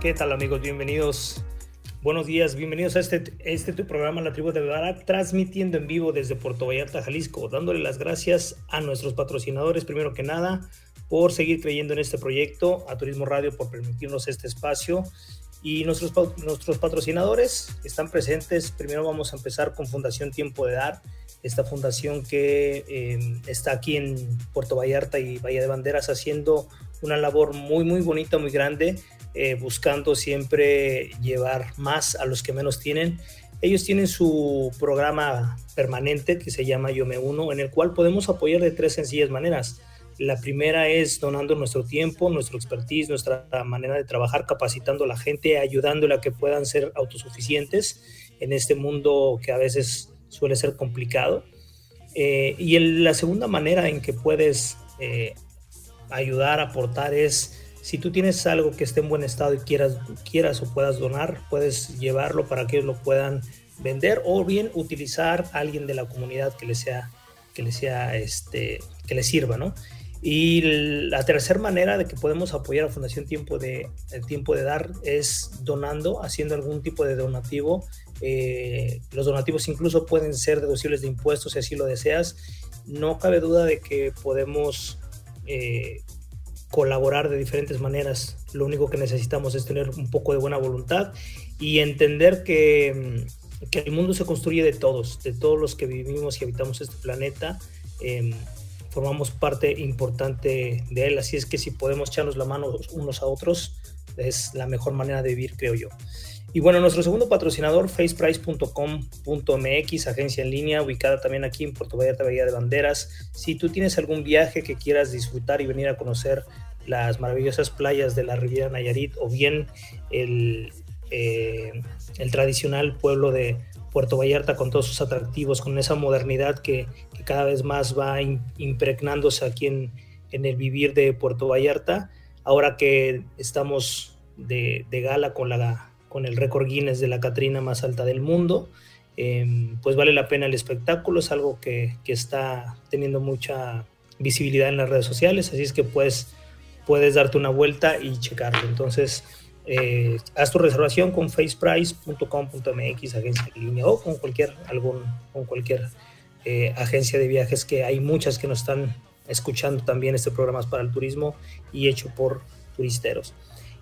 ¿Qué tal amigos? Bienvenidos. Buenos días, bienvenidos a este, este tu programa La Tribu de Barak, transmitiendo en vivo desde Puerto Vallarta, Jalisco, dándole las gracias a nuestros patrocinadores, primero que nada, por seguir creyendo en este proyecto, a Turismo Radio por permitirnos este espacio y nuestros, nuestros patrocinadores están presentes. Primero vamos a empezar con Fundación Tiempo de Dar, esta fundación que eh, está aquí en Puerto Vallarta y Bahía de Banderas haciendo una labor muy, muy bonita, muy grande eh, buscando siempre llevar más a los que menos tienen. Ellos tienen su programa permanente que se llama Yo Me Uno, en el cual podemos apoyar de tres sencillas maneras. La primera es donando nuestro tiempo, nuestro expertise, nuestra manera de trabajar, capacitando a la gente, ayudándola a que puedan ser autosuficientes en este mundo que a veces suele ser complicado. Eh, y la segunda manera en que puedes eh, ayudar, aportar es si tú tienes algo que esté en buen estado y quieras, quieras o puedas donar, puedes llevarlo para que ellos lo puedan vender o bien utilizar a alguien de la comunidad que le sea, que le sea, este, que le sirva, ¿no? Y la tercera manera de que podemos apoyar a Fundación Tiempo de, el Tiempo de Dar es donando, haciendo algún tipo de donativo. Eh, los donativos incluso pueden ser deducibles de impuestos si así lo deseas. No cabe duda de que podemos eh, colaborar de diferentes maneras. Lo único que necesitamos es tener un poco de buena voluntad y entender que, mm, que el mundo se construye de todos, de todos los que vivimos y habitamos este planeta. Em, formamos parte importante de él, así es que si podemos echarnos la mano unos a otros, es la mejor manera de vivir, creo yo. Y bueno, nuestro segundo patrocinador, faceprice.com.mx, agencia en línea, ubicada también aquí en Puerto Vallarta, Bahía de Banderas. Si tú tienes algún viaje que quieras disfrutar y venir a conocer las maravillosas playas de la Riviera Nayarit o bien el, eh, el tradicional pueblo de Puerto Vallarta con todos sus atractivos, con esa modernidad que, cada vez más va impregnándose aquí en, en, el vivir de Puerto Vallarta, ahora que estamos de, de gala con la con el récord Guinness de la Catrina más alta del mundo. Em, pues vale la pena el espectáculo, es algo que, que, está teniendo mucha visibilidad en las redes sociales, así es que pues, puedes darte una vuelta y checarlo. Entonces, eh, haz tu reservación con faceprice.com.mx, agencia de línea o con cualquier, algún, con cualquier eh, agencia de viajes, que hay muchas que nos están escuchando también este programa para el turismo y hecho por turisteros.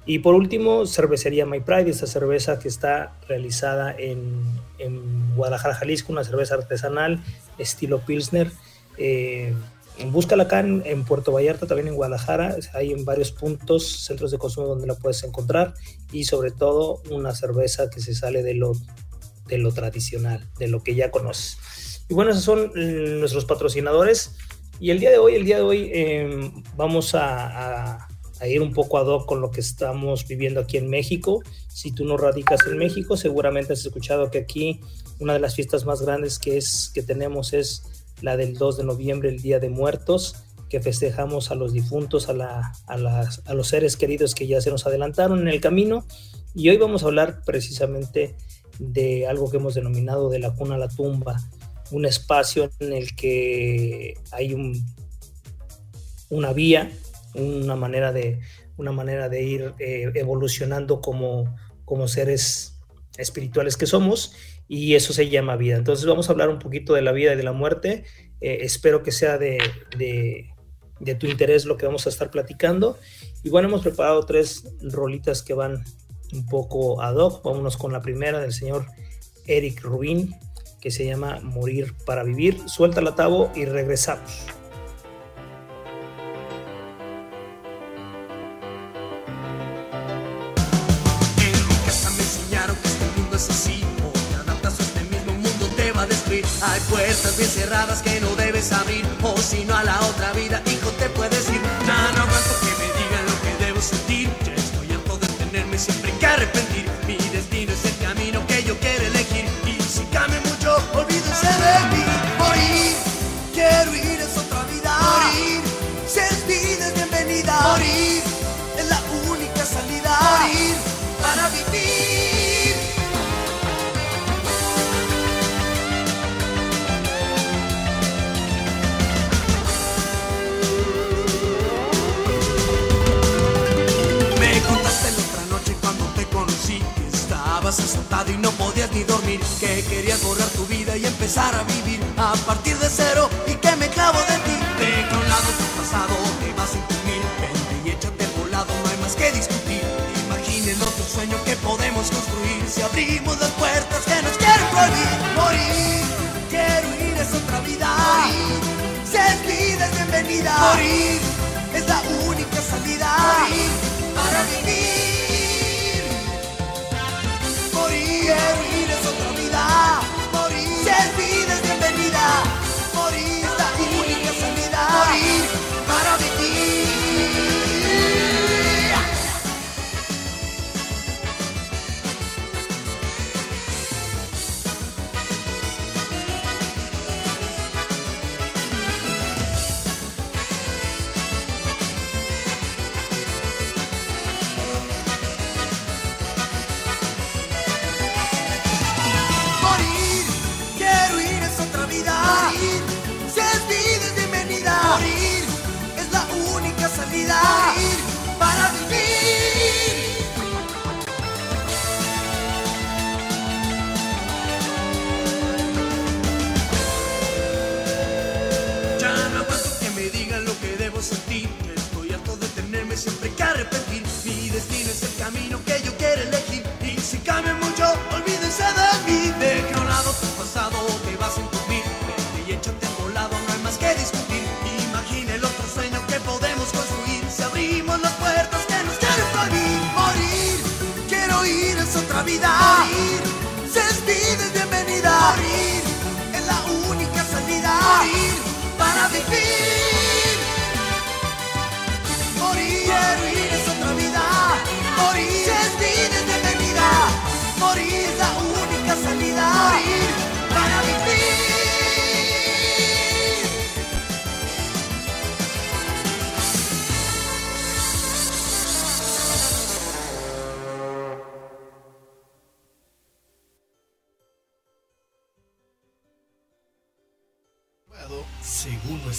Y por último, cervecería My Pride, esta cerveza que está realizada en, en Guadalajara, Jalisco, una cerveza artesanal estilo Pilsner. Eh, búscala acá en, Puerto Vallarta, también en Guadalajara. Hay en varios puntos, centros de consumo donde la puedes encontrar. Y sobre todo, una cerveza que se sale de lo, de lo tradicional, de lo que ya conoces. Y bueno, esos son mm, nuestros patrocinadores. Y el día de hoy, el día de hoy eh, vamos a a ir un poco ad hoc con lo que estamos viviendo aquí en México. Si tú no radicas en México, seguramente has escuchado que aquí una de las fiestas más grandes que, es, que tenemos es la del 2 de noviembre, el Día de Muertos, que festejamos a los difuntos, a, la, a, las, a los seres queridos que ya se nos adelantaron en el camino. Y hoy vamos a hablar precisamente de algo que hemos denominado de la cuna a la tumba, un espacio en el que hay un, una vía una manera de, una manera de ir eh, evolucionando como, como seres espirituales que somos y eso se llama vida. Entonces vamos a hablar un poquito de la vida y de la muerte. Eh, espero que sea de, de, tu interés lo que vamos a estar platicando. Y bueno, hemos preparado tres rolitas que van un poco ad hoc. Vámonos con la primera del señor Eric Rubin, que se llama Morir para Vivir. Suelta la tabo y regresamos. Hay puertas bien cerradas que no debes abrir, o si no a la otra vida, hijo, te puedes ir. Ya no aguanto que me digan lo que debo sentir. Ya estoy harto de tenerme siempre que arrepentir. Mi destino es el camino que yo quiero elegir. Y si cambia mucho, olvídense de mí. Morir, quiero ir es otra vida. Morir, si es vida es bienvenida. Morir, es la única salida. Morir, empezar a vivir a partir de cero y que me clavo de ti. Deja a un lado tu pasado, te vas a imprimir, vente y échate al volado, no hay más que discutir. Imagina el otro sueño que podemos construir si abrimos las puertas que nos quieren prohibir. Morir, quiero ir es otra vida. Morir, si es vida es bienvenida. Morir, es la única salida. Morir, para vivir. Morir, quiero ir es otra vida. Bienvenida. Morir, vida. Morir, si es bienvenida. Morir, es la única salida. Morir, para vivir. Morir, quiero ir es otra vida. Morir, vida es bienvenida. Morir es la única salida. Morir,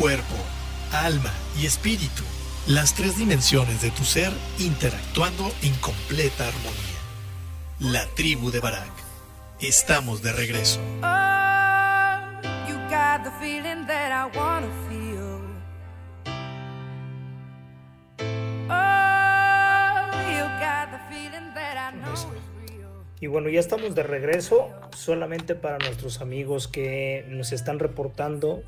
Cuerpo, alma y espíritu. Las tres dimensiones de tu ser interactuando en completa armonía. La tribu de Barak. Estamos de regreso. Oh. Oh. Y bueno, ya estamos de regreso. Solamente para nuestros amigos que nos están reportando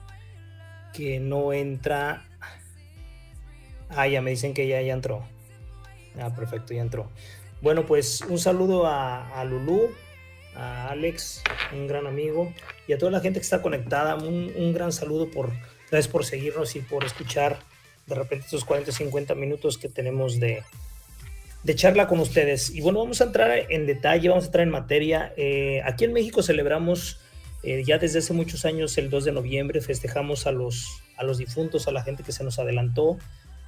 que no entra. Ah, ya me dicen que ya, ya entró. Ah, perfecto, ya entró. Bueno, pues un saludo a, a Lulú, a Alex, un gran amigo, y a toda la gente que está conectada. Un, un gran saludo por, gracias por seguirnos y por escuchar de repente estos 40, 50 minutos que tenemos de, de charla con ustedes. Y bueno, vamos a entrar en detalle, vamos a entrar en materia. Eh, aquí en México celebramos eh, ya desde hace muchos años, el 2 de noviembre, festejamos a los, a los difuntos, a la gente que se nos adelantó,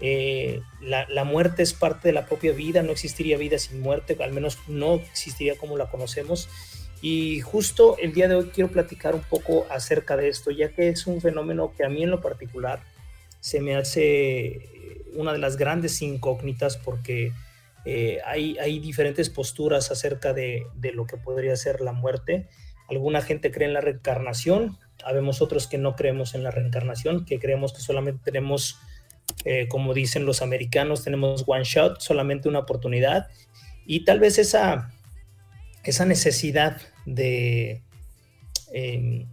eh, la, muerte es parte de la propia vida, no existiría vida sin muerte, al menos no existiría como la conocemos. Y justo el día de hoy quiero platicar un poco acerca de esto, ya que es un fenómeno que a mí en lo particular se me hace una de las grandes incógnitas porque eh, hay, hay, diferentes posturas acerca de, de, lo que podría ser la muerte. Alguna gente cree en la reencarnación, habemos otros que no creemos en la reencarnación, que creemos que solamente tenemos eh, como dicen los americanos, tenemos one shot, solamente una oportunidad, y tal vez esa, esa necesidad de, em,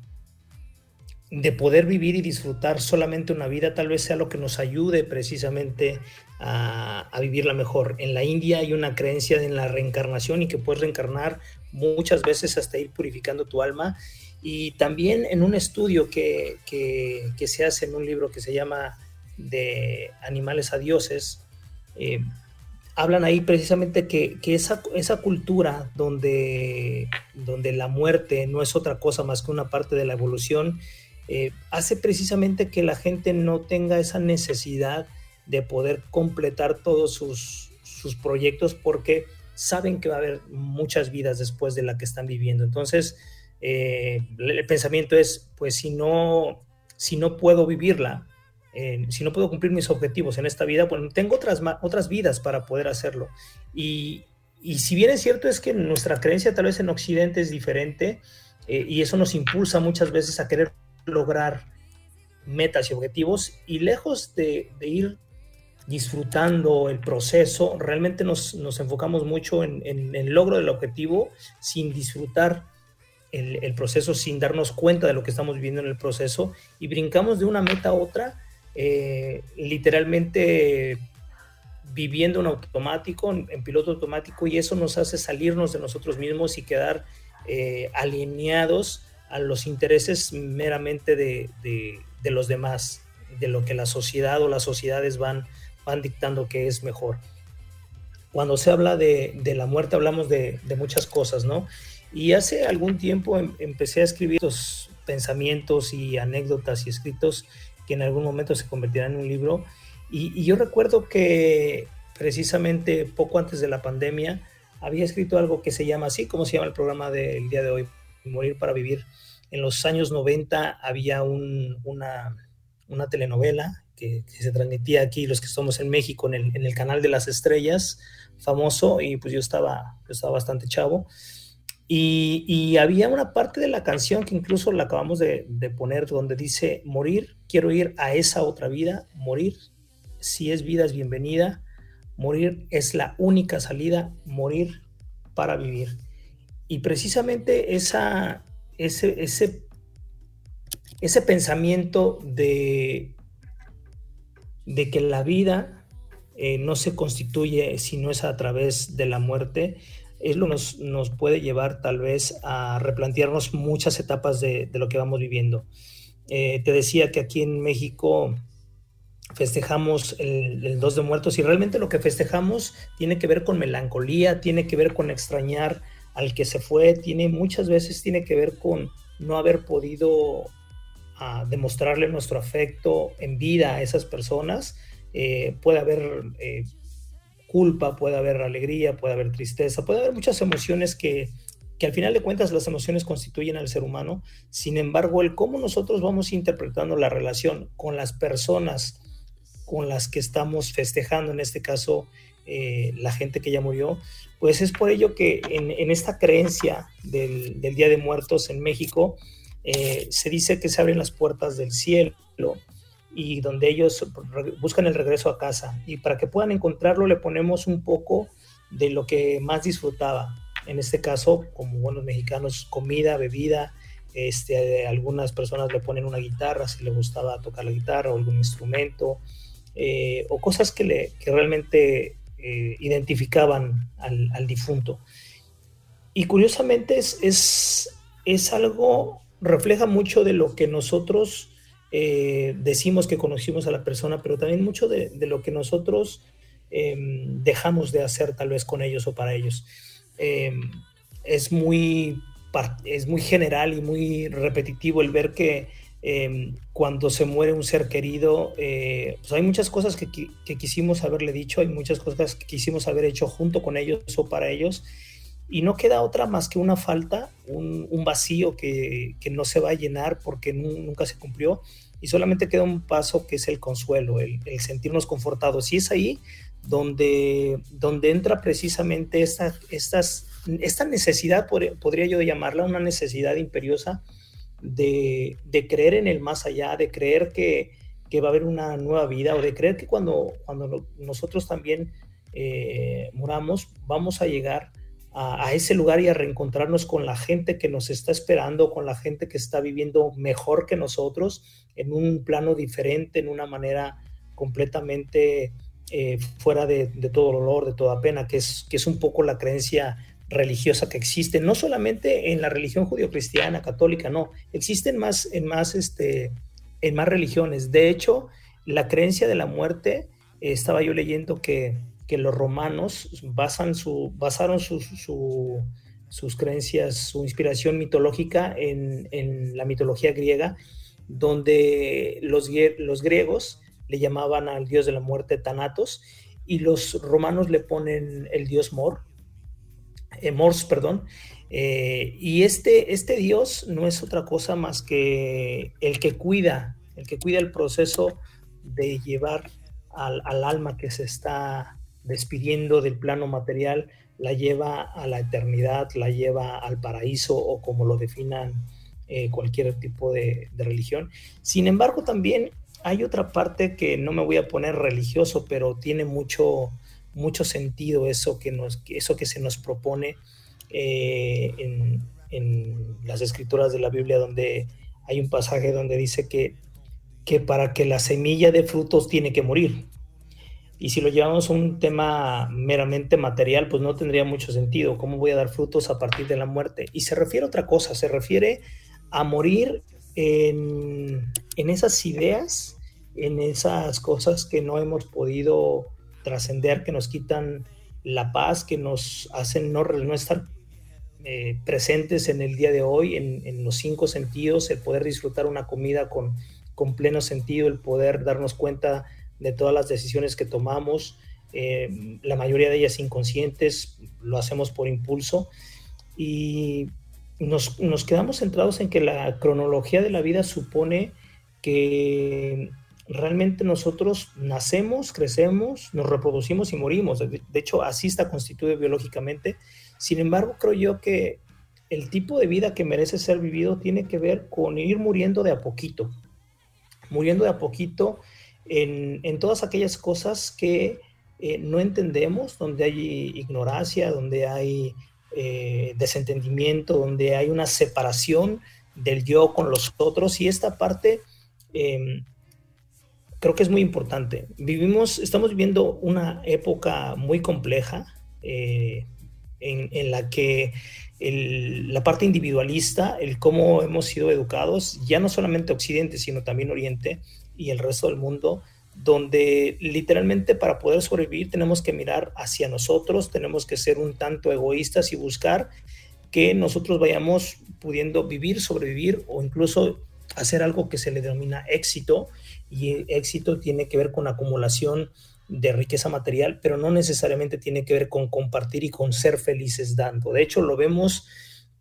de poder vivir y disfrutar solamente una vida, tal vez sea lo que nos ayude precisamente a, a, vivirla mejor. En la India hay una creencia en la reencarnación y que puedes reencarnar muchas veces hasta ir purificando tu alma. Y también en un estudio que, que, que se hace en un libro que se llama de animales a dioses, eh, hablan ahí precisamente que, esa, esa, cultura donde, donde la muerte no es otra cosa más que una parte de la evolución, eh, hace precisamente que la gente no tenga esa necesidad de poder completar todos sus, sus proyectos porque saben que va a haber muchas vidas después de la que están viviendo. Entonces, eh, el pensamiento es, pues si no, si no puedo vivirla, si no puedo cumplir mis objetivos en esta vida, bueno, tengo otras, otras vidas para poder hacerlo. Y, y, si bien es cierto es que nuestra creencia tal vez en Occidente es diferente eh, y eso nos impulsa muchas veces a querer lograr metas y objetivos y lejos de ir disfrutando el proceso, realmente nos, nos enfocamos mucho en, el logro del objetivo sin disfrutar el, el, proceso, sin darnos cuenta de lo que estamos viviendo en el proceso y brincamos de una meta a otra eh, literalmente viviendo en automático, en, piloto automático, y eso nos hace salirnos de nosotros mismos y quedar eh, alineados a los intereses meramente de, de, los demás, de lo que la sociedad o las sociedades van, van dictando que es mejor. Cuando se habla de, de la muerte hablamos de, muchas cosas, ¿no? Y hace algún tiempo em, empecé a escribir estos pensamientos y anécdotas y escritos que en algún momento se convertirá en un libro. Y, yo recuerdo que precisamente poco antes de la pandemia había escrito algo que se llama así, como se llama el programa del día de hoy, Morir para Vivir. En los años 90 había una, una telenovela que, se transmitía aquí, los que estamos en México, en el, en el, canal de las estrellas, famoso, y pues yo estaba, yo estaba bastante chavo. Y, había una parte de la canción que incluso la acabamos de, poner donde dice, morir, quiero ir a esa otra vida, morir, si es vida es bienvenida, morir es la única salida, morir para vivir. Y precisamente esa, ese, ese, ese pensamiento de, de que la vida eh, no se constituye si no es a través de la muerte, es lo nos, nos puede llevar tal vez a replantearnos muchas etapas de, lo que vamos viviendo. Eh, te decía que aquí en México festejamos el, el, 2 de muertos y realmente lo que festejamos tiene que ver con melancolía, tiene que ver con extrañar al que se fue, tiene muchas veces tiene que ver con no haber podido uh, demostrarle nuestro afecto en vida a esas personas. Eh, puede haber eh, culpa, puede haber alegría, puede haber tristeza, puede haber muchas emociones que, que al final de cuentas las emociones constituyen al ser humano. Sin embargo, el cómo nosotros vamos interpretando la relación con las personas con las que estamos festejando, en este caso eh, la gente que ya murió, pues es por ello que en, esta creencia del, Día de Muertos en México eh, se dice que se abren las puertas del cielo y donde ellos buscan el regreso a casa. Y para que puedan encontrarlo le ponemos un poco de lo que más disfrutaba. En este caso, como buenos mexicanos, comida, bebida. Este, algunas personas le ponen una guitarra si le gustaba tocar la guitarra o algún instrumento, eh, o cosas que, le, que realmente eh, identificaban al, al, difunto. Y curiosamente es, es, es algo, refleja mucho de lo que nosotros eh, decimos que conocimos a la persona, pero también mucho de, lo que nosotros eh, dejamos de hacer tal vez con ellos o para ellos. Eh, es, muy, es muy general y muy repetitivo el ver que Em, cuando se muere un ser querido, eh, pues hay muchas cosas que, quisimos haberle dicho, hay muchas cosas que quisimos haber hecho junto con ellos o para ellos, y no queda otra más que una falta, un, vacío que, no se va a llenar porque nunca se cumplió, y solamente queda un paso que es el consuelo, el, sentirnos confortados. Y es ahí donde, donde entra precisamente esta, estas, esta necesidad, podría yo llamarla una necesidad imperiosa, de, creer en el más allá, de creer que, va a haber una nueva vida o de creer que cuando, cuando nosotros también eh, muramos vamos a llegar a, ese lugar y a reencontrarnos con la gente que nos está esperando, con la gente que está viviendo mejor que nosotros, en un plano diferente, en una manera completamente eh, fuera de, todo dolor, de toda pena, que es, que es un poco la creencia religiosa que existe, no solamente en la religión judio-cristiana, católica, no, existen más en más, este, en más religiones. De hecho, la creencia de la muerte, estaba yo leyendo que, que los romanos basan su, basaron sus creencias, su inspiración mitológica en, en la mitología griega, donde los, los griegos le llamaban al dios de la muerte Thanatos y los romanos le ponen el dios Mor, eh, Morse, perdón. Eh, y este, este Dios no es otra cosa más que el que cuida, el que cuida el proceso de llevar al, alma que se está despidiendo del plano material, la lleva a la eternidad, la lleva al paraíso o como lo definan eh, cualquier tipo de, religión. Sin embargo, también hay otra parte que no me voy a poner religioso, pero tiene mucho, mucho sentido eso que, nos, eso que se nos propone eh, en, las escrituras de la Biblia, donde hay un pasaje donde dice que, que para que la semilla de frutos tiene que morir. Y si lo llevamos a un tema meramente material, pues no tendría mucho sentido. ¿Cómo voy a dar frutos a partir de la muerte? Y se refiere a otra cosa, se refiere a morir en, en esas ideas, en esas cosas que no hemos podido trascender, que nos quitan la paz, que nos hacen no, no estar eh, presentes en el día de hoy, en, los cinco sentidos, el poder disfrutar una comida con, con, pleno sentido, el poder darnos cuenta de todas las decisiones que tomamos, eh, la mayoría de ellas inconscientes, lo hacemos por impulso y nos, nos quedamos centrados en que la cronología de la vida supone que realmente nosotros nacemos, crecemos, nos reproducimos y morimos. De, hecho, así está constituido biológicamente. Sin embargo, creo yo que el tipo de vida que merece ser vivido tiene que ver con ir muriendo de a poquito, muriendo de a poquito en, todas aquellas cosas que eh, no entendemos, donde hay ignorancia, donde hay eh, desentendimiento, donde hay una separación del yo con los otros y esta parte em, creo que es muy importante. Vivimos, estamos viviendo una época muy compleja eh, en, la que la parte individualista, el cómo hemos sido educados, ya no solamente Occidente, sino también Oriente y el resto del mundo, donde literalmente para poder sobrevivir tenemos que mirar hacia nosotros, tenemos que ser un tanto egoístas y buscar que nosotros vayamos pudiendo vivir, sobrevivir o incluso hacer algo que se le denomina éxito y éxito tiene que ver con acumulación de riqueza material, pero no necesariamente tiene que ver con compartir y con ser felices dando. De hecho, lo vemos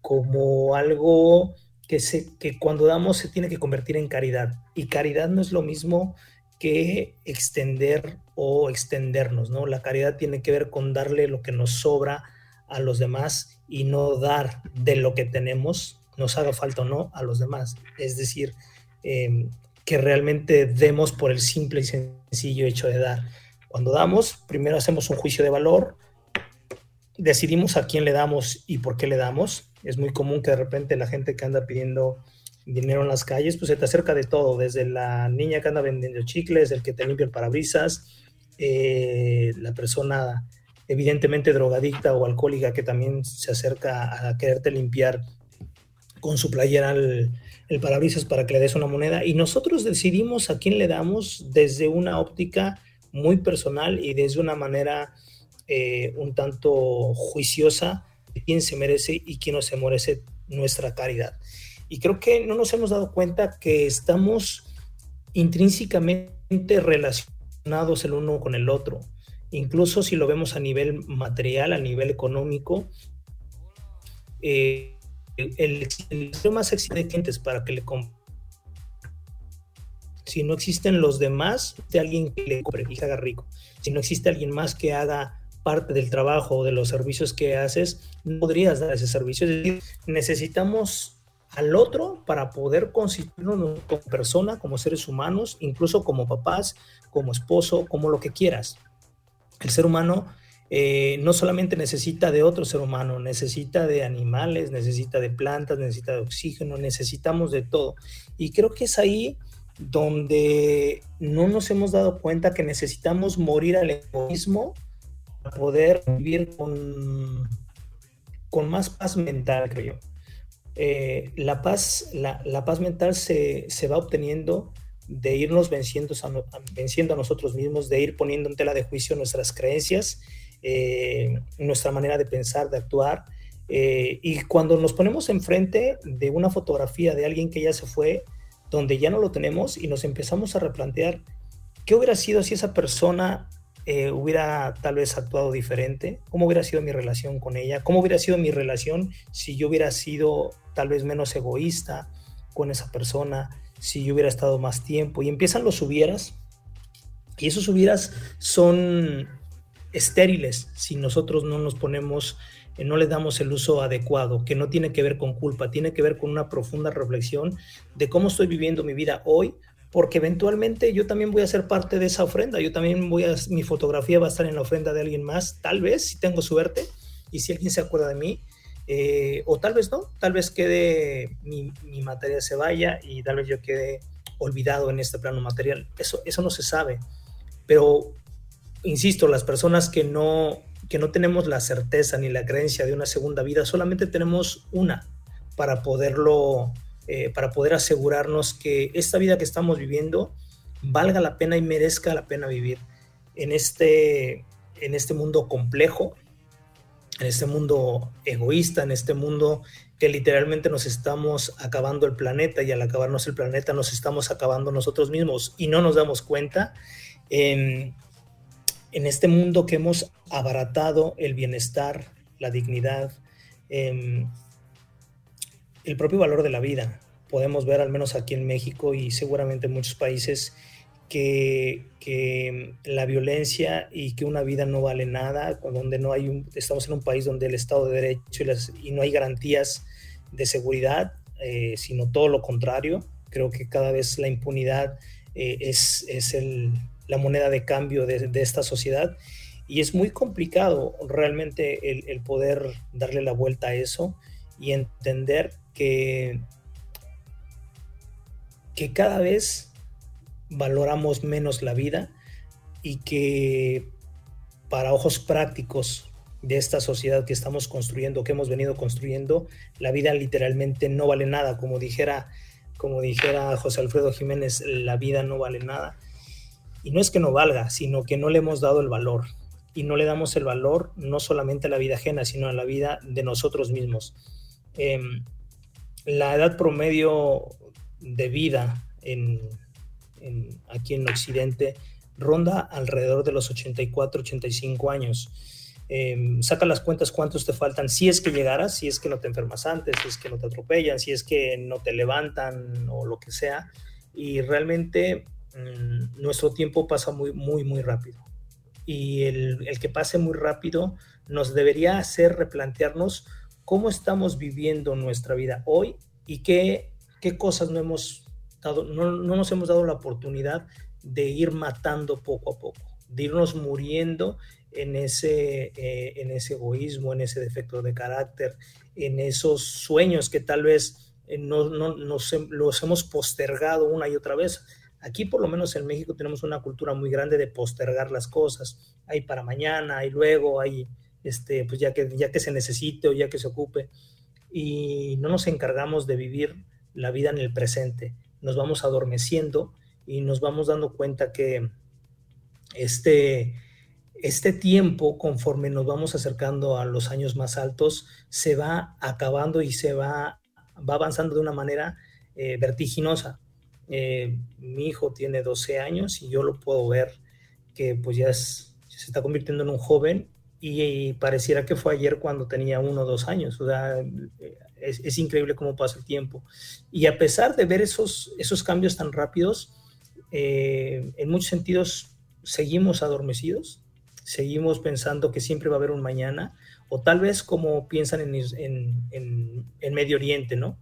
como algo que, se, que cuando damos se tiene que convertir en caridad. Y caridad no es lo mismo que extender o extendernos, ¿no? La caridad tiene que ver con darle lo que nos sobra a los demás y no dar de lo que tenemos, nos haga falta o no, a los demás. Es decir, eh, que realmente demos por el simple y sencillo hecho de dar. Cuando damos, primero hacemos un juicio de valor, decidimos a quién le damos y por qué le damos. Es muy común que de repente la gente que anda pidiendo dinero en las calles, pues se te acerca de todo, desde la niña que anda vendiendo chicles, el que te limpia el parabrisas, eh, la persona evidentemente drogadicta o alcohólica que también se acerca a quererte limpiar con su playera al, el parabrisas para que le des una moneda. Y nosotros decidimos a quién le damos desde una óptica muy personal y desde una manera eh, un tanto juiciosa quién se merece y quién no se merece nuestra caridad. Y creo que no nos hemos dado cuenta que estamos intrínsecamente relacionados el uno con el otro. Incluso si lo vemos a nivel material, a nivel económico, eh, el, el, más exigente para que le compre. Si no existen los demás, de alguien que le compre y haga rico. Si no existe alguien más que haga parte del trabajo o de los servicios que haces, no podrías dar ese servicio. Es decir, necesitamos al otro para poder constituirnos como persona, como seres humanos, incluso como papás, como esposo, como lo que quieras. El ser humano eh, no solamente necesita de otro ser humano, necesita de animales, necesita de plantas, necesita de oxígeno, necesitamos de todo. Y creo que es ahí donde no nos hemos dado cuenta que necesitamos morir al egoísmo poder vivir con, con más paz mental, creo yo. Eh, la, paz, la, paz mental se, va obteniendo de irnos venciendo a, venciendo a nosotros mismos, de ir poniendo en tela de juicio nuestras creencias, eh, nuestra manera de pensar, de actuar. Eh, y cuando nos ponemos enfrente de una fotografía de alguien que ya se fue, donde ya no lo tenemos y nos empezamos a replantear qué hubiera sido si esa persona eh, hubiera tal vez actuado diferente, cómo hubiera sido mi relación con ella, cómo hubiera sido mi relación si yo hubiera sido tal vez menos egoísta con esa persona, si yo hubiera estado más tiempo. Y empiezan los hubieras, y esos hubieras son estériles si nosotros no nos ponemos, eh, no le damos el uso adecuado, que no tiene que ver con culpa, tiene que ver con una profunda reflexión de cómo estoy viviendo mi vida hoy porque eventualmente yo también voy a ser parte de esa ofrenda, yo también voy a, mi fotografía va a estar en la ofrenda de alguien más, tal vez, si tengo suerte, y si alguien se acuerda de mí, eh, o tal vez no, tal vez quede, mi, mi, materia se vaya y tal vez yo quede olvidado en este plano material, eso, eso no se sabe, pero insisto, las personas que no, que no tenemos la certeza ni la creencia de una segunda vida, solamente tenemos una para poderlo eh, para poder asegurarnos que esta vida que estamos viviendo valga la pena y merezca la pena vivir en este, en este mundo complejo, en este mundo egoísta, en este mundo que literalmente nos estamos acabando el planeta y al acabarnos el planeta nos estamos acabando nosotros mismos y no nos damos cuenta. En, este mundo que hemos abaratado el bienestar, la dignidad, em, el propio valor de la vida. Podemos ver, al menos aquí en México y seguramente en muchos países, que, la violencia y que una vida no vale nada, donde no hay un, estamos en un país donde el Estado de Derecho y, no hay garantías de seguridad, eh, sino todo lo contrario. Creo que cada vez la impunidad eh, es, es el, la moneda de cambio de, esta sociedad y es muy complicado realmente el poder darle la vuelta a eso y entender que, cada vez valoramos menos la vida y que para ojos prácticos de esta sociedad que estamos construyendo, que hemos venido construyendo, la vida literalmente no vale nada. Como dijera, como dijera José Alfredo Jiménez, la vida no vale nada. Y no es que no valga, sino que no le hemos dado el valor. Y no le damos el valor no solamente a la vida ajena, sino a la vida de nosotros mismos. Em, la edad promedio de vida en, aquí en Occidente ronda alrededor de los 84, 85 años. Em, saca las cuentas cuántos te faltan, si es que llegaras, si es que no te enfermas antes, si es que no te atropellan, si es que no te levantan o lo que sea. Y realmente mm, nuestro tiempo pasa muy, muy, muy rápido. Y el, el que pase muy rápido nos debería hacer replantearnos cómo estamos viviendo nuestra vida hoy y qué, qué cosas no hemos dado, no, no nos hemos dado la oportunidad de ir matando poco a poco, de irnos muriendo en ese, eh, en ese egoísmo, en ese defecto de carácter, en esos sueños que tal vez eh, no, no, nos, los hemos postergado una y otra vez. Aquí, por lo menos en México, tenemos una cultura muy grande de postergar las cosas. Hay para mañana, hay luego, hay este, pues ya que, ya que se necesite o ya que se ocupe, y no nos encargamos de vivir la vida en el presente. Nos vamos adormeciendo y nos vamos dando cuenta que este, este tiempo, conforme nos vamos acercando a los años más altos, se va acabando y se va va avanzando de una manera eh, vertiginosa. Eh, mi hijo tiene 12 años y yo lo puedo ver que pues ya se está convirtiendo en un joven y, pareciera que fue ayer cuando tenía uno o dos años. O sea, es, increíble cómo pasa el tiempo. Y a pesar de ver esos, esos cambios tan rápidos, eh, en muchos sentidos seguimos adormecidos, seguimos pensando que siempre va a haber un mañana, o tal vez como piensan en, en, Medio Oriente, ¿no?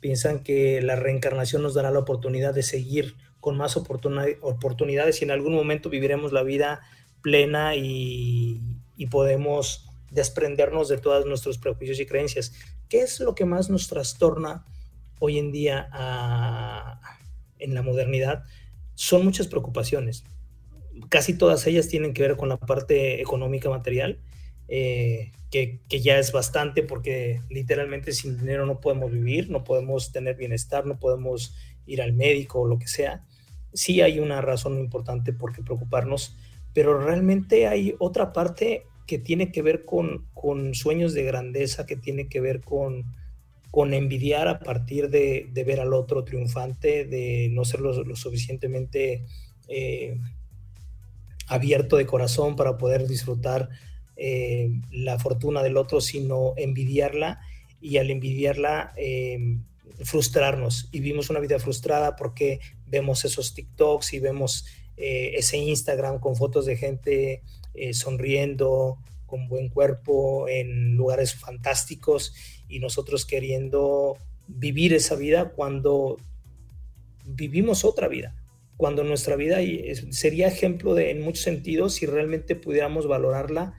Piensan que la reencarnación nos dará la oportunidad de seguir con más oportunidades y en algún momento viviremos la vida plena y, y podemos desprendernos de todos nuestros prejuicios y creencias. ¿Qué es lo que más nos trastorna hoy en día en la modernidad? Son muchas preocupaciones. Casi todas ellas tienen que ver con la parte económica material, eh, que, ya es bastante porque literalmente sin dinero no podemos vivir, no podemos tener bienestar, no podemos ir al médico o lo que sea. Sí hay una razón importante por qué preocuparnos, pero realmente hay otra parte que tiene que ver con, con sueños de grandeza, que tiene que ver con, con envidiar a partir de, de, ver al otro triunfante, de no ser lo, suficientemente eh, abierto de corazón para poder disfrutar eh, la fortuna del otro, sino envidiarla y al envidiarla eh, frustrarnos. Y vimos una vida frustrada porque vemos esos TikToks y vemos ese Instagram con fotos de gente eh, sonriendo, con buen cuerpo, en lugares fantásticos y nosotros queriendo vivir esa vida cuando vivimos otra vida, cuando nuestra vida sería ejemplo de, en muchos sentidos si realmente pudiéramos valorarla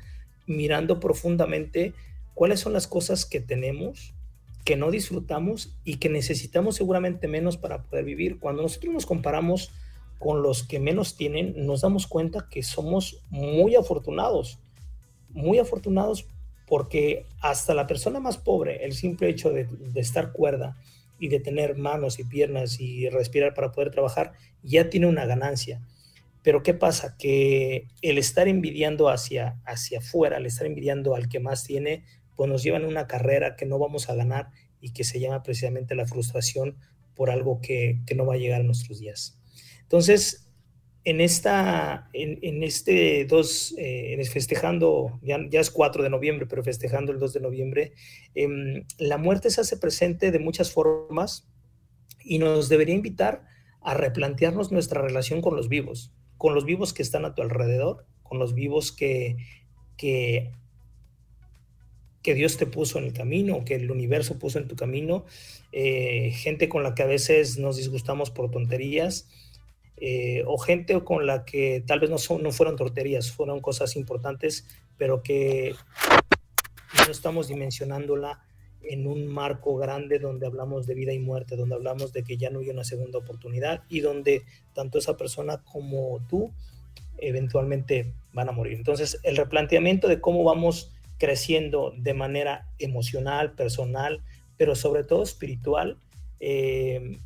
mirando profundamente cuáles son las cosas que tenemos, que no disfrutamos y que necesitamos seguramente menos para poder vivir. Cuando nosotros nos comparamos con los que menos tienen, nos damos cuenta que somos muy afortunados, muy afortunados porque hasta la persona más pobre, el simple hecho de, estar cuerda y de tener manos y piernas y respirar para poder trabajar, ya tiene una ganancia. Pero ¿qué pasa? Que el estar envidiando hacia, hacia afuera, el estar envidiando al que más tiene, pues nos lleva en una carrera que no vamos a ganar y que se llama precisamente la frustración por algo que, que no va a llegar a nuestros días. Entonces, en, esta, en, este 2, eh, festejando, ya, es 4 de noviembre, pero festejando el 2 de noviembre, em, la muerte se hace presente de muchas formas y nos debería invitar a replantearnos nuestra relación con los vivos, con los vivos que están a tu alrededor, con los vivos que, que, que Dios te puso en el camino, que el universo puso en tu camino, eh, gente con la que a veces nos disgustamos por tonterías, eh, o gente con la que tal vez no, fueron torterías, fueron cosas importantes, pero que no estamos dimensionándola en un marco grande donde hablamos de vida y muerte, donde hablamos de que ya no hay una segunda oportunidad y donde tanto esa persona como tú eventualmente van a morir. Entonces, el replanteamiento de cómo vamos creciendo de manera emocional, personal, pero sobre todo espiritual, eh,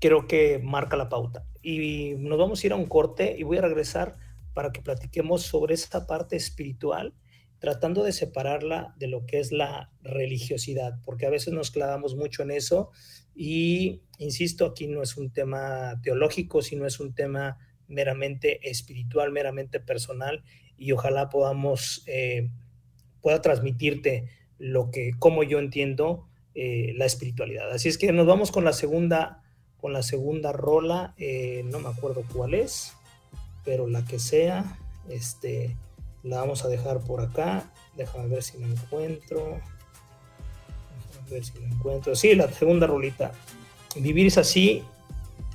creo que marca la pauta. Y nos vamos a ir a un corte y voy a regresar para que platiquemos sobre esta parte espiritual, tratando de separarla de lo que es la religiosidad, porque a veces nos clavamos mucho en eso y, insisto, aquí no es un tema teológico, sino es un tema meramente espiritual, meramente personal y ojalá podamos, eh, pueda transmitirte lo que, como yo entiendo eh, la espiritualidad. Así es que nos vamos con la segunda con la segunda rola, eh, no me acuerdo cuál es, pero la que sea, este, la vamos a dejar por acá. Déjame ver si la encuentro. Déjame ver si la encuentro. Sí, la segunda rolita. Vivir es así.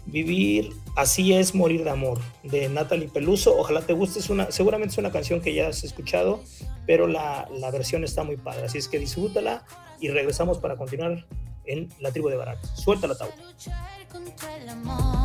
Vivir así es morir de amor. De Natalie Peluso. Ojalá te guste. Es una, seguramente es una canción que ya has escuchado, pero la, la versión está muy padre. Así es que disfrútala y regresamos para continuar en la tribu de Barak. Suelta la. Contra el amor.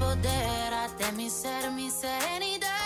Sangre se apodera de mi ser, mi serenidad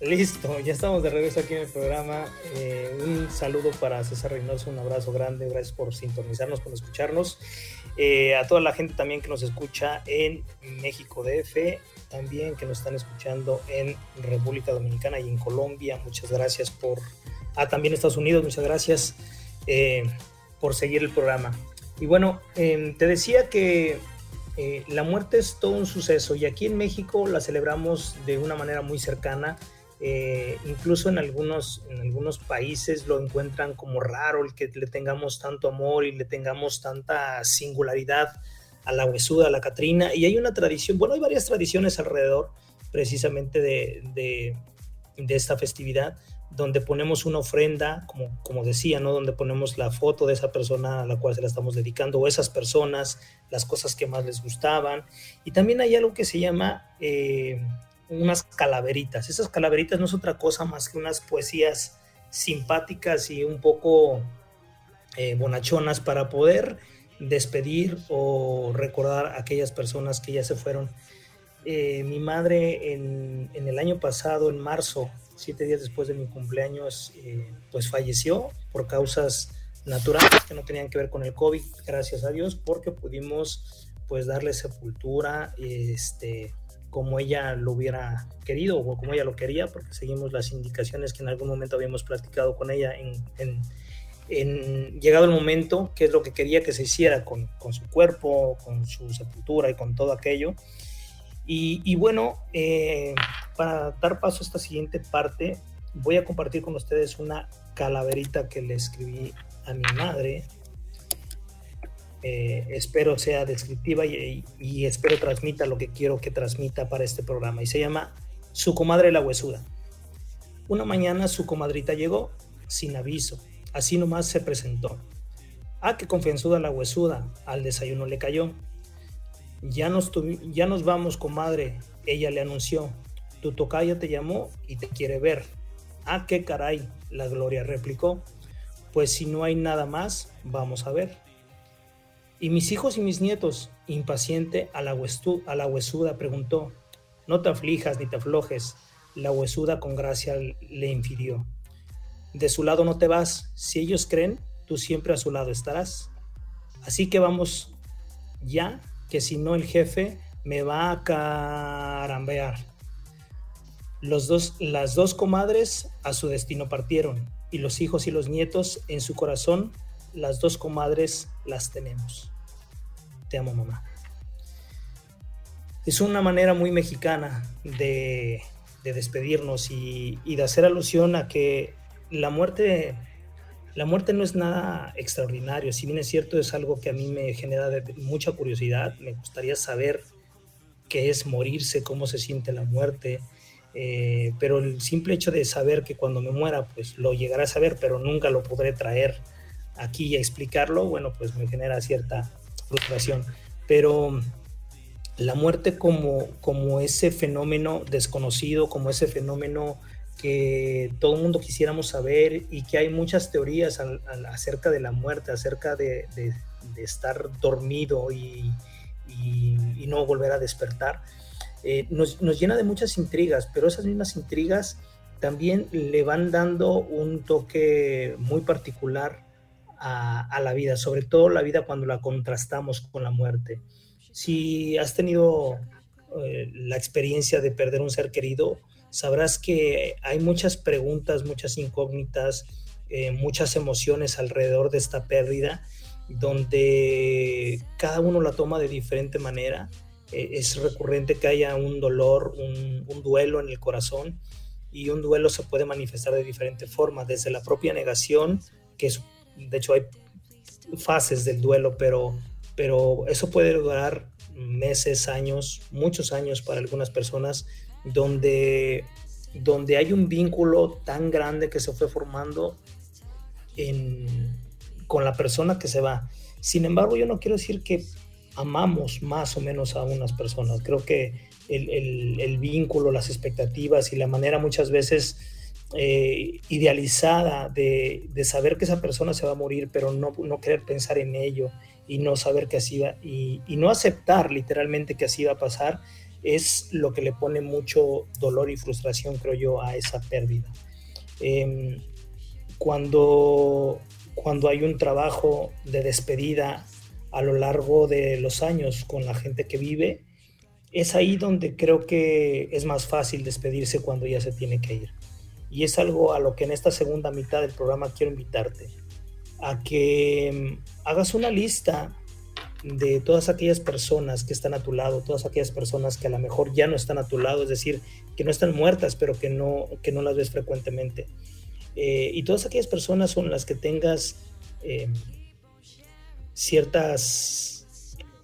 Listo, ya estamos de regreso aquí en el programa. Eh, un saludo para César Reynoso, un abrazo grande, gracias por sintonizarnos, por escucharnos. Eh, a toda la gente también que nos escucha en México DF, también que nos están escuchando en República Dominicana y en Colombia, muchas gracias por... Ah, también Estados Unidos, muchas gracias eh, por seguir el programa. Y bueno, eh, te decía que eh, la muerte es todo un suceso y aquí en México la celebramos de una manera muy cercana. Eh, incluso en algunos, en algunos países lo encuentran como raro el que le tengamos tanto amor y le tengamos tanta singularidad a la huesuda, a la Catrina. Y hay una tradición, bueno, hay varias tradiciones alrededor precisamente de, de, de esta festividad, donde ponemos una ofrenda, como, como decía, ¿no? Donde ponemos la foto de esa persona a la cual se la estamos dedicando, o esas personas, las cosas que más les gustaban. Y también hay algo que se llama eh, unas calaveritas. Esas calaveritas no es otra cosa más que unas poesías simpáticas y un poco eh, bonachonas para poder despedir o recordar a aquellas personas que ya se fueron. Eh, mi madre en, en, el año pasado, en marzo, siete días después de mi cumpleaños, eh, pues falleció por causas naturales que no tenían que ver con el COVID, gracias a Dios, porque pudimos pues darle sepultura este, como ella lo hubiera querido o como ella lo quería, porque seguimos las indicaciones que en algún momento habíamos platicado con ella en, llegado el momento, qué es lo que quería que se hiciera con, con, su cuerpo, con su sepultura y con todo aquello. Y, y bueno, eh, para dar paso a esta siguiente parte, voy a compartir con ustedes una calaverita que le escribí a mi madre. Eh, espero sea descriptiva y, espero transmita lo que quiero que transmita para este programa. Y se llama Su comadre la huesuda. Una mañana su comadrita llegó sin aviso, así nomás se presentó. Ah, qué confianzuda la huesuda, al desayuno le cayó. Ya nos, ya nos vamos, comadre, ella le anunció. Tu tocaya te llamó y te quiere ver. Ah, qué caray, la Gloria replicó. Pues si no hay nada más, vamos a ver. Y mis hijos y mis nietos, impaciente, a la, huesuda preguntó. No te aflijas ni te aflojes. La huesuda con gracia le infirió. De su lado no te vas. Si ellos creen, tú siempre a su lado estarás. Así que vamos ya, que si no el jefe me va a carambear. Los dos, las dos comadres a su destino partieron y los hijos y los nietos en su corazón, las dos comadres las tenemos. Te amo mamá. Es una manera muy mexicana de, de despedirnos y, y, de hacer alusión a que la muerte, la muerte no es nada extraordinario. Si bien es cierto, es algo que a mí me genera mucha curiosidad. Me gustaría saber qué es morirse, cómo se siente la muerte, eh, pero el simple hecho de saber que cuando me muera, pues lo llegaré a saber, pero nunca lo podré traer aquí y explicarlo, bueno, pues me genera cierta frustración. Pero la muerte como, como ese fenómeno desconocido, como ese fenómeno que todo el mundo quisiéramos saber y que hay muchas teorías acerca de la muerte, acerca de, estar dormido y, no volver a despertar, eh, nos, llena de muchas intrigas, pero esas mismas intrigas también le van dando un toque muy particular a, la vida, sobre todo la vida cuando la contrastamos con la muerte. Si has tenido eh, la experiencia de perder un ser querido, sabrás que hay muchas preguntas, muchas incógnitas, eh, muchas emociones alrededor de esta pérdida, donde cada uno la toma de diferente manera. Eh, es recurrente que haya un dolor, un, un, duelo en el corazón y un duelo se puede manifestar de diferente forma, desde la propia negación, que es, de hecho hay fases del duelo, pero, pero eso puede durar meses, años, muchos años para algunas personas, donde, donde hay un vínculo tan grande que se fue formando con la persona que se va. Sin embargo, yo no quiero decir que amamos más o menos a unas personas. Creo que el, vínculo, las expectativas y la manera muchas veces eh, idealizada de, saber que esa persona se va a morir, pero no, no querer pensar en ello y no saber que así va, y, y no aceptar literalmente que así va a pasar, es lo que le pone mucho dolor y frustración, creo yo, a esa pérdida. Em, cuando, cuando hay un trabajo de despedida a lo largo de los años con la gente que vive, es ahí donde creo que es más fácil despedirse cuando ya se tiene que ir. Y es algo a lo que en esta segunda mitad del programa quiero invitarte, a que em, hagas una lista de todas aquellas personas que están a tu lado, todas aquellas personas que a lo mejor ya no están a tu lado, es decir, que no están muertas, pero que no, que no las ves frecuentemente. Eh, y todas aquellas personas son las que tengas eh, ciertas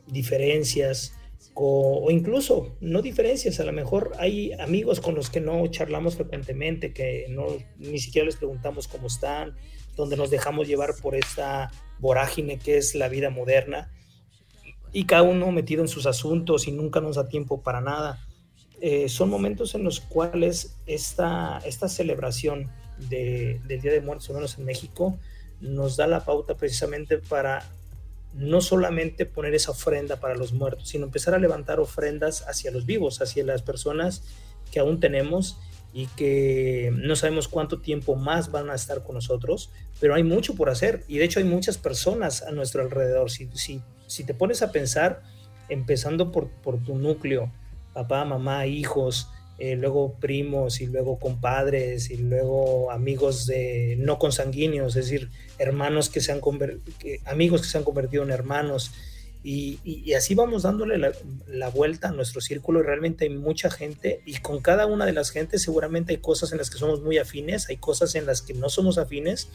diferencias o, incluso no diferencias, a lo mejor hay amigos con los que no charlamos frecuentemente, que no, ni siquiera les preguntamos cómo están, donde nos dejamos llevar por esta vorágine que es la vida moderna y cada uno metido en sus asuntos y nunca nos da tiempo para nada. Eh, son momentos en los cuales esta, esta celebración del Día de Muertos, al menos en México, nos da la pauta precisamente para no solamente poner esa ofrenda para los muertos, sino empezar a levantar ofrendas hacia los vivos, hacia las personas que aún tenemos y que no sabemos cuánto tiempo más van a estar con nosotros, pero hay mucho por hacer y de hecho hay muchas personas a nuestro alrededor. Si, si si te pones a pensar, empezando por, tu núcleo, papá, mamá, hijos, eh, luego primos y luego compadres y luego amigos de no consanguíneos, es decir, hermanos que se han amigos que se han convertido en hermanos. Y, así vamos dándole la, la, vuelta a nuestro círculo y realmente hay mucha gente y con cada una de las gentes seguramente hay cosas en las que somos muy afines, hay cosas en las que no somos afines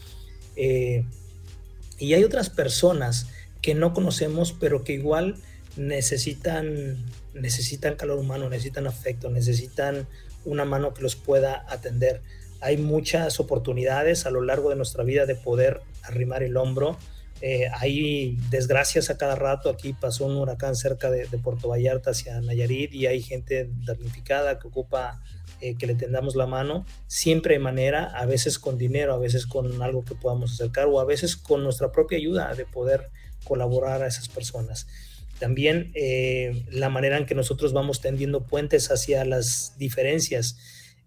eh, y hay otras personas que no conocemos, pero que igual necesitan, necesitan calor humano, necesitan afecto, necesitan una mano que los pueda atender. Hay muchas oportunidades a lo largo de nuestra vida de poder arrimar el hombro. Eh, hay desgracias a cada rato. Aquí pasó un huracán cerca de, Puerto Vallarta hacia Nayarit y hay gente damnificada que ocupa eh, que le tendamos la mano. Siempre de manera, a veces con dinero, a veces con algo que podamos acercar o a veces con nuestra propia ayuda de poder colaborar a esas personas. También eh, la manera en que nosotros vamos tendiendo puentes hacia las diferencias.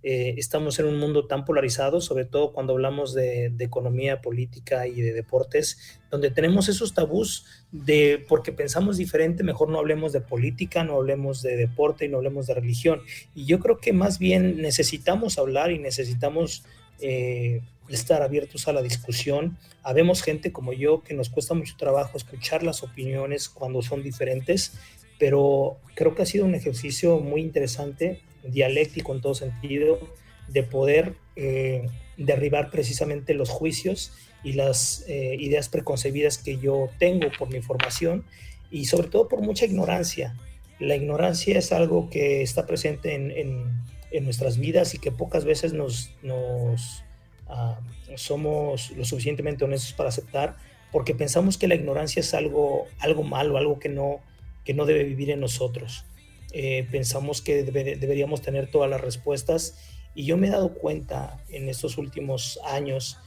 Eh, estamos en un mundo tan polarizado, sobre todo cuando hablamos de, economía, política y de deportes, donde tenemos esos tabús de porque pensamos diferente, mejor no hablemos de política, no hablemos de deporte y no hablemos de religión. Y yo creo que más bien necesitamos hablar y necesitamos eh, estar abiertos a la discusión. Habemos gente como yo que nos cuesta mucho trabajo escuchar las opiniones cuando son diferentes, pero creo que ha sido un ejercicio muy interesante, dialéctico en todo sentido, de poder eh, derribar precisamente los juicios y las eh, ideas preconcebidas que yo tengo por mi formación y sobre todo por mucha ignorancia. La ignorancia es algo que está presente en, en, nuestras vidas y que pocas veces nos, nos ah, somos lo suficientemente honestos para aceptar, porque pensamos que la ignorancia es algo, algo malo, algo que no, que no debe vivir en nosotros. Eh, pensamos que deberíamos tener todas las respuestas y yo me he dado cuenta en estos últimos años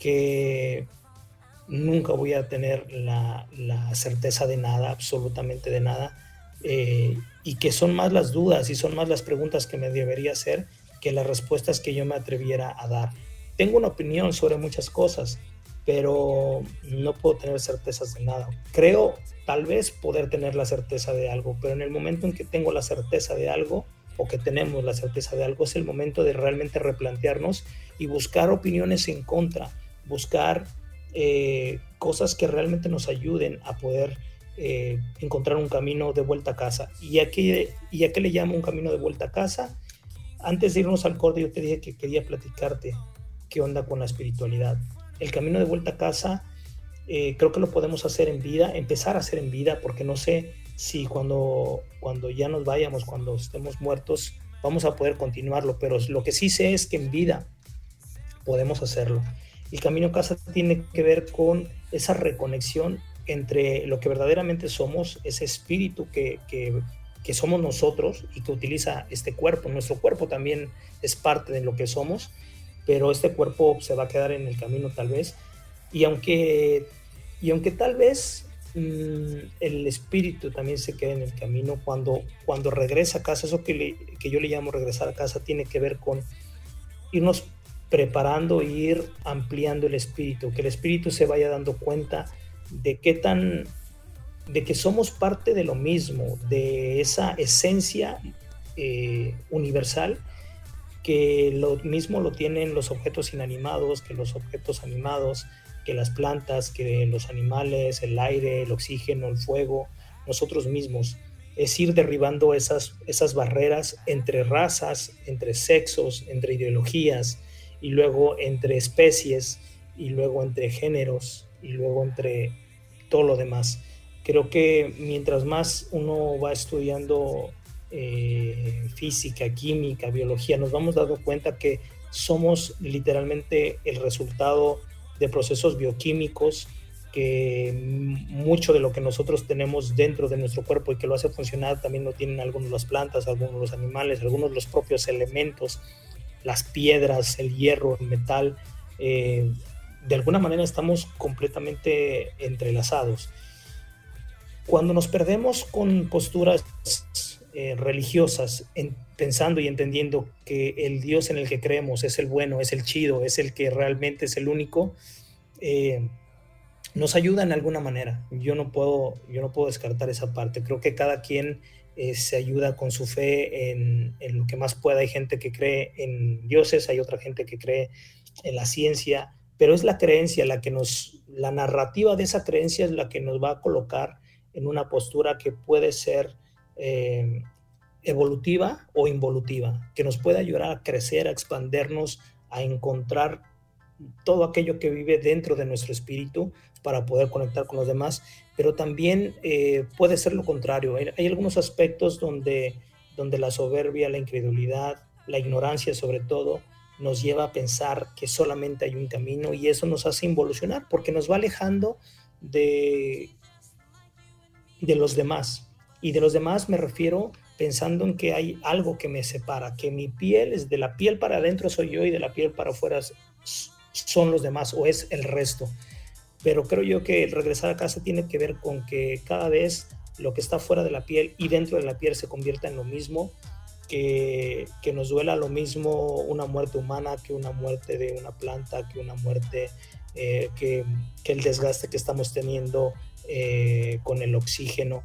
que nunca voy a tener la, certeza de nada, absolutamente de nada, eh, y que son más las dudas y son más las preguntas que me debería hacer que las respuestas que yo me atreviera a dar. Tengo una opinión sobre muchas cosas, pero no puedo tener certezas de nada. Creo tal vez poder tener la certeza de algo, pero en el momento en que tengo la certeza de algo o que tenemos la certeza de algo, es el momento de realmente replantearnos y buscar opiniones en contra, buscar eh, cosas que realmente nos ayuden a poder eh, encontrar un camino de vuelta a casa. ¿Y a, qué, ¿Y a qué le llamo un camino de vuelta a casa? Antes de irnos al corte, yo te dije que quería platicarte qué onda con la espiritualidad. El camino de vuelta a casa eh, creo que lo podemos hacer en vida, empezar a hacer en vida, porque no sé si cuando, cuando ya nos vayamos, cuando estemos muertos, vamos a poder continuarlo, pero lo que sí sé es que en vida podemos hacerlo. El camino a casa tiene que ver con esa reconexión entre lo que verdaderamente somos, ese espíritu que, que, que, somos nosotros y que utiliza este cuerpo. Nuestro cuerpo también es parte de lo que somos, pero este cuerpo se va a quedar en el camino tal vez. Y aunque, y aunque tal vez mm, el espíritu también se quede en el camino, cuando, cuando regresa a casa, eso que, que yo le llamo regresar a casa tiene que ver con irnos preparando e ir ampliando el espíritu, que el espíritu se vaya dando cuenta de qué tan, de que somos parte de lo mismo, de esa esencia eh, universal que lo mismo lo tienen los objetos inanimados, que los objetos animados, que las plantas, que los animales, el aire, el oxígeno, el fuego, nosotros mismos. Es ir derribando esas, esas barreras entre razas, entre sexos, entre ideologías, y luego entre especies, y luego entre géneros, y luego entre todo lo demás. Creo que mientras más uno va estudiando eh, física, química, biología, nos vamos dando cuenta que somos literalmente el resultado de procesos bioquímicos que mucho de lo que nosotros tenemos dentro de nuestro cuerpo y que lo hace funcionar también lo tienen algunos las plantas, algunos los animales, algunos los propios elementos, las piedras, el hierro, el metal. Eh, de alguna manera estamos completamente entrelazados. Cuando nos perdemos con posturas eh, religiosas, pensando y entendiendo que el Dios en el que creemos es el bueno, es el chido, es el que realmente es el único, eh, nos ayuda en alguna manera. Yo no puedo, yo no puedo descartar esa parte. Creo que cada quien eh, se ayuda con su fe en, en, lo que más pueda. Hay gente que cree en dioses, hay otra gente que cree en la ciencia, pero es la creencia la que nos, la narrativa de esa creencia es la que nos va a colocar en una postura que puede ser eh, evolutiva o involutiva, que nos puede ayudar a crecer, a expandernos, a encontrar todo aquello que vive dentro de nuestro espíritu para poder conectar con los demás, pero también eh, puede ser lo contrario. Hay, hay, algunos aspectos donde, donde la soberbia, la incredulidad, la ignorancia sobre todo, nos lleva a pensar que solamente hay un camino y eso nos hace involucionar porque nos va alejando de, de los demás. Y de los demás me refiero pensando en que hay algo que me separa, que mi piel es de la piel para adentro soy yo y de la piel para afuera son los demás o es el resto. Pero creo yo que el regresar a casa tiene que ver con que cada vez lo que está fuera de la piel y dentro de la piel se convierta en lo mismo, que, que nos duela lo mismo una muerte humana que una muerte de una planta, que una muerte, eh, que, que, el desgaste que estamos teniendo eh, con el oxígeno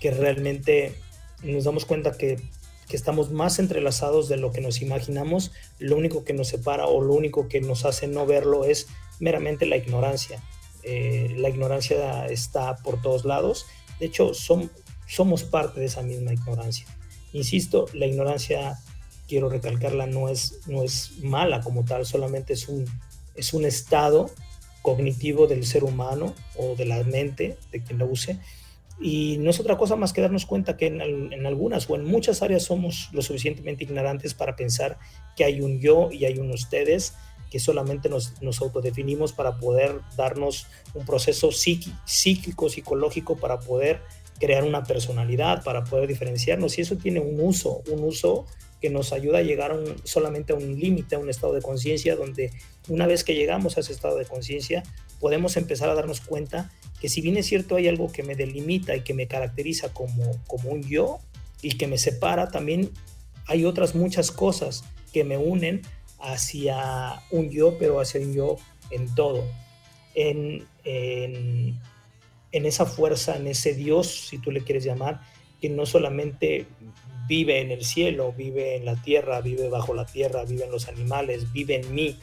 que realmente nos damos cuenta que, que, estamos más entrelazados de lo que nos imaginamos, lo único que nos separa o lo único que nos hace no verlo es meramente la ignorancia. Eh, la ignorancia está por todos lados, de hecho somos parte de esa misma ignorancia. Insisto, la ignorancia, quiero recalcarla, no es, no es mala como tal, solamente es un, es un estado cognitivo del ser humano o de la mente, de quien lo use, Y no es otra cosa más que darnos cuenta que en, algunas o en muchas áreas somos lo suficientemente ignorantes para pensar que hay un yo y hay un ustedes, que solamente nos, nos autodefinimos para poder darnos un proceso psíquico, psicológico, para poder crear una personalidad, para poder diferenciarnos. Y eso tiene un uso, un uso que nos ayuda a llegar un, solamente a un límite, a un estado de conciencia, donde una vez que llegamos a ese estado de conciencia, podemos empezar a darnos cuenta que si bien es cierto hay algo que me delimita y que me caracteriza como, como un yo y que me separa, también hay otras muchas cosas que me unen hacia un yo, pero hacia un yo en todo. En, en, en esa fuerza, en ese Dios, si tú le quieres llamar, que no solamente vive en el cielo, vive en la tierra, vive bajo la tierra, vive en los animales, vive en mí,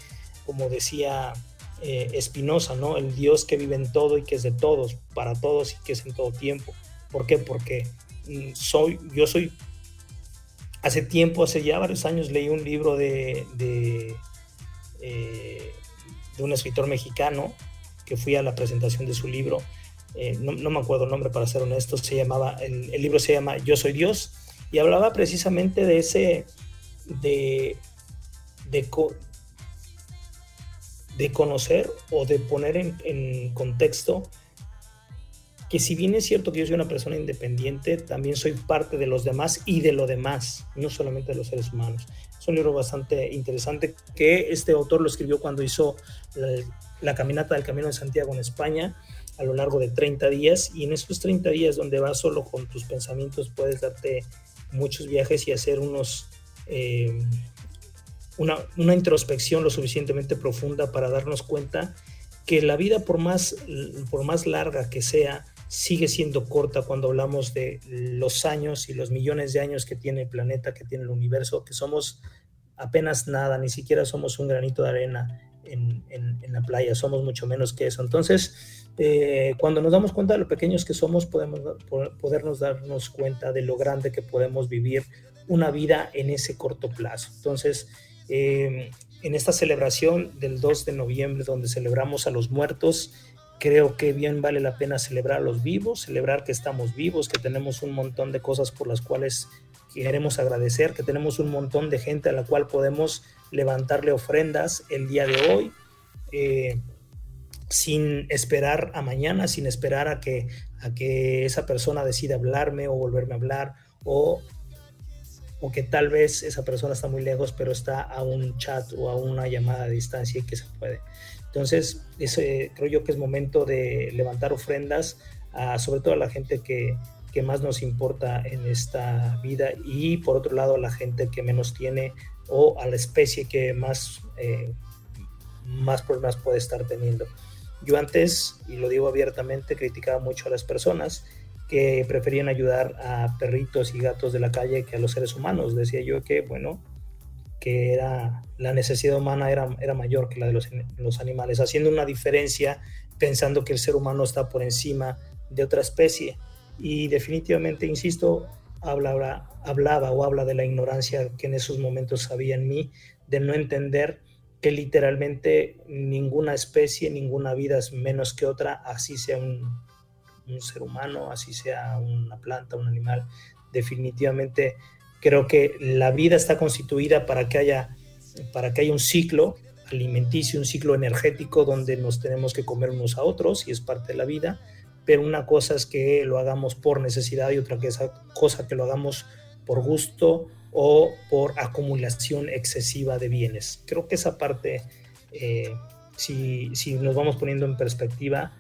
como decía eh, Espinosa, ¿no? El Dios que vive en todo y que es de todos, para todos y que es en todo tiempo. ¿Por qué? Porque mm, soy, yo soy, hace tiempo, hace ya varios años leí un libro de, de, eh, de un escritor mexicano que fui a la presentación de su libro. Eh, no, me acuerdo el nombre para ser honesto, se llamaba, el, el libro se llama Yo Soy Dios y hablaba precisamente de ese, de, de, de conocer o de poner en, contexto que si bien es cierto que yo soy una persona independiente, también soy parte de los demás y de lo demás, no solamente de los seres humanos. Es un libro bastante interesante que este autor lo escribió cuando hizo la, la caminata del Camino de Santiago en España a lo largo de 30 días y en esos 30 días donde vas solo con tus pensamientos puedes darte muchos viajes y hacer unos, eh, una, introspección lo suficientemente profunda para darnos cuenta que la vida, por más, por más larga que sea, sigue siendo corta cuando hablamos de los años y los millones de años que tiene el planeta, que tiene el universo, que somos apenas nada, ni siquiera somos un granito de arena en, en, en la playa, somos mucho menos que eso. Entonces, eh, cuando nos damos cuenta de lo pequeños que somos, podemos podernos darnos cuenta de lo grande que podemos vivir una vida en ese corto plazo. Entonces, eh, en esta celebración del 2 de noviembre, donde celebramos a los muertos, creo que bien vale la pena celebrar a los vivos, celebrar que estamos vivos, que tenemos un montón de cosas por las cuales queremos agradecer, que tenemos un montón de gente a la cual podemos levantarle ofrendas el día de hoy. Eh, sin esperar a mañana, sin esperar a que, a que esa persona decida hablarme o volverme a hablar o, o que tal vez esa persona está muy lejos pero está a un chat o a una llamada de distancia y que se puede. Entonces, creo yo que es momento de levantar ofrendas, a, sobre todo a la gente que, que más nos importa en esta vida y por otro lado a la gente que menos tiene o a la especie que más, eh, más problemas puede estar teniendo. Yo antes, y lo digo abiertamente, criticaba mucho a las personas que preferían ayudar a perritos y gatos de la calle que a los seres humanos. Decía yo que, bueno, que era, la necesidad humana era, era mayor que la de los, los animales, haciendo una diferencia pensando que el ser humano está por encima de otra especie. Y definitivamente, insisto, hablaba, hablaba o habla de la ignorancia que en esos momentos había en mí, de no entender que literalmente ninguna especie, ninguna vida es menos que otra, así sea un, un ser humano, así sea una planta, un animal. Definitivamente creo que la vida está constituida para que haya, para que haya un ciclo alimenticio, un ciclo energético donde nos tenemos que comer unos a otros y es parte de la vida, pero una cosa es que lo hagamos por necesidad y otra cosa que lo hagamos por gusto o por acumulación excesiva de bienes. Creo que esa parte, eh, si, si, nos vamos poniendo en perspectiva,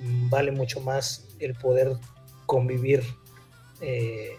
mm, vale mucho más el poder convivir, eh,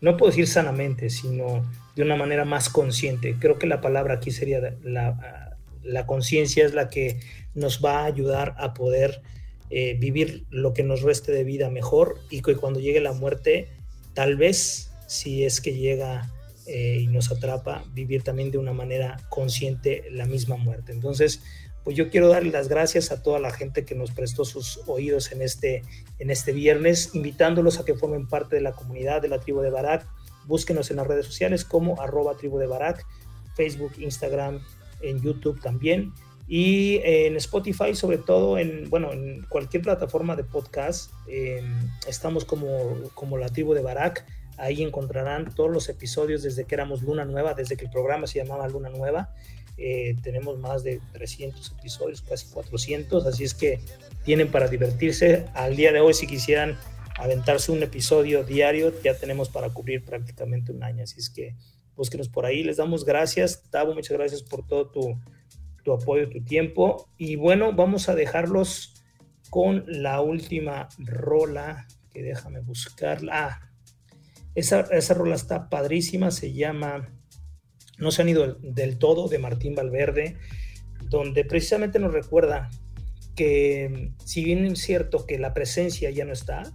no puedo decir sanamente, sino de una manera más consciente. Creo que la palabra aquí sería la, la conciencia es la que nos va a ayudar a poder eh, vivir lo que nos reste de vida mejor y que cuando llegue la muerte, tal vez si es que llega eh, y nos atrapa, vivir también de una manera consciente la misma muerte. Entonces, pues yo quiero darle las gracias a toda la gente que nos prestó sus oídos en este, en este viernes, invitándolos a que formen parte de la comunidad de la tribu de Barak. Búsquenos en las redes sociales como arroba tribu de Barak, Facebook, Instagram, en YouTube también. Y en Spotify, sobre todo, en, bueno, en cualquier plataforma de podcast, eh, estamos como, como la tribu de Barak. Ahí encontrarán todos los episodios desde que éramos Luna Nueva, desde que el programa se llamaba Luna Nueva. Eh, tenemos más de 300 episodios, casi 400, así es que tienen para divertirse. Al día de hoy, si quisieran aventarse un episodio diario, ya tenemos para cubrir prácticamente un año, así es que búsquenos por ahí. Les damos gracias, Tavo, muchas gracias por todo tu tu apoyo, tu tiempo. Y bueno, vamos a dejarlos con la última rola, que déjame buscarla. Ah, esa, esa rola está padrísima, se llama No se han ido del todo, de Martín Valverde, donde precisamente nos recuerda que si bien es cierto que la presencia ya no está,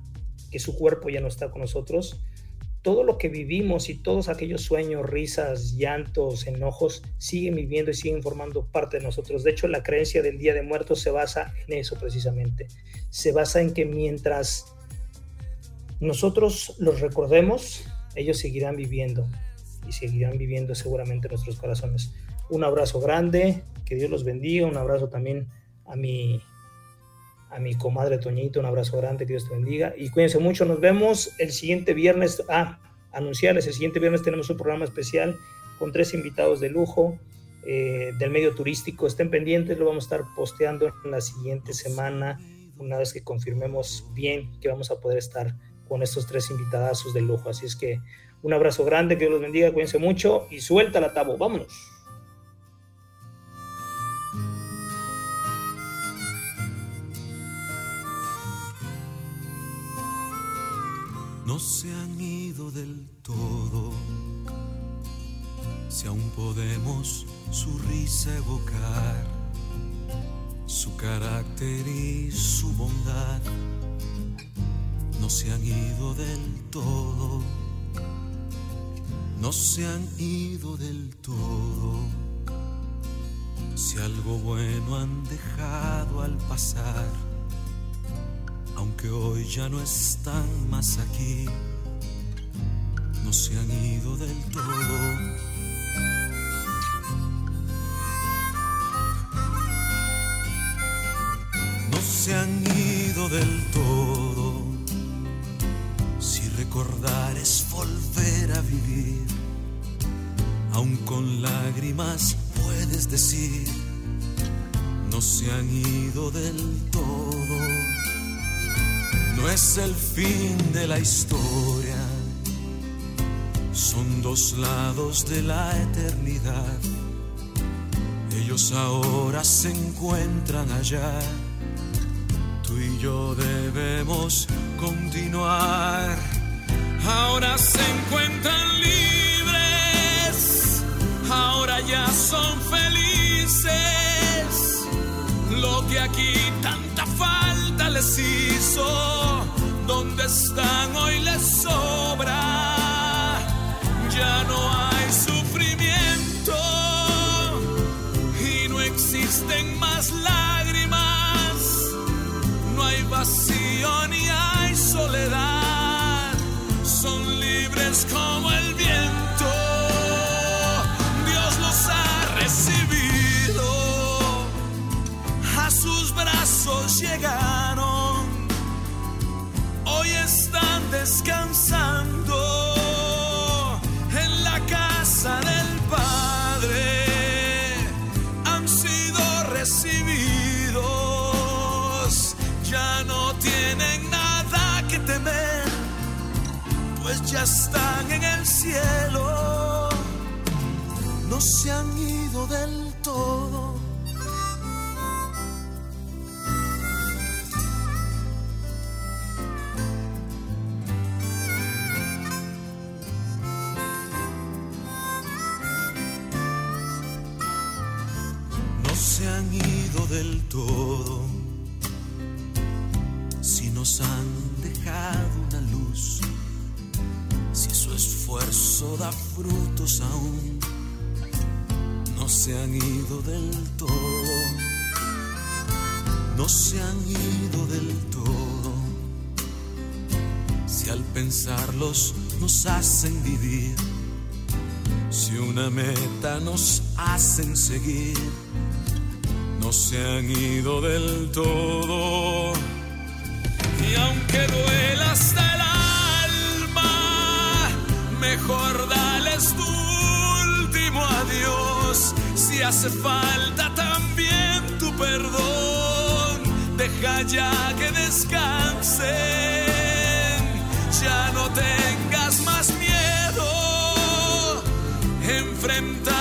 que su cuerpo ya no está con nosotros, todo lo que vivimos y todos aquellos sueños, risas, llantos, enojos, siguen viviendo y siguen formando parte de nosotros. De hecho, la creencia del Día de Muertos se basa en eso precisamente. Se basa en que mientras nosotros los recordemos, ellos seguirán viviendo y seguirán viviendo seguramente en nuestros corazones. Un abrazo grande, que Dios los bendiga, un abrazo también a mi a mi comadre Toñito, un abrazo grande, que Dios te bendiga. Y cuídense mucho, nos vemos el siguiente viernes. Ah, anunciarles, el siguiente viernes tenemos un programa especial con tres invitados de lujo eh, del medio turístico. Estén pendientes, lo vamos a estar posteando en la siguiente semana, una vez que confirmemos bien que vamos a poder estar con estos tres invitadazos de lujo. Así es que un abrazo grande, que Dios los bendiga, cuídense mucho y suelta la tabo, vámonos. no se han ido del todo. Si aún podemos su risa evocar, su carácter y su bondad, no se han ido del todo. No se han ido del todo. Si algo bueno han dejado al pasar aunque hoy ya no están más aquí, no se han ido del todo. No se han ido del todo. Si recordar es volver a vivir, aun con lágrimas puedes decir, no se han ido del todo no es el fin de la historia, son dos lados de la eternidad. Ellos ahora se encuentran allá, tú y yo debemos continuar. Ahora se encuentran libres, ya son felices. Lo que aquí tanta falta les hizo, donde están hoy les sobra. Ya no cielo, no se han ido del aún, no se han ido del todo. No se han ido del todo. Si al pensarlos nos hacen vivir, si una meta nos hacen seguir, no se han ido del todo. Y aunque duela hasta el alma, mejor dales tu último adiós. Si hace falta también tu perdón, deja ya que descansen. Ya no tengas más miedo, enfréntate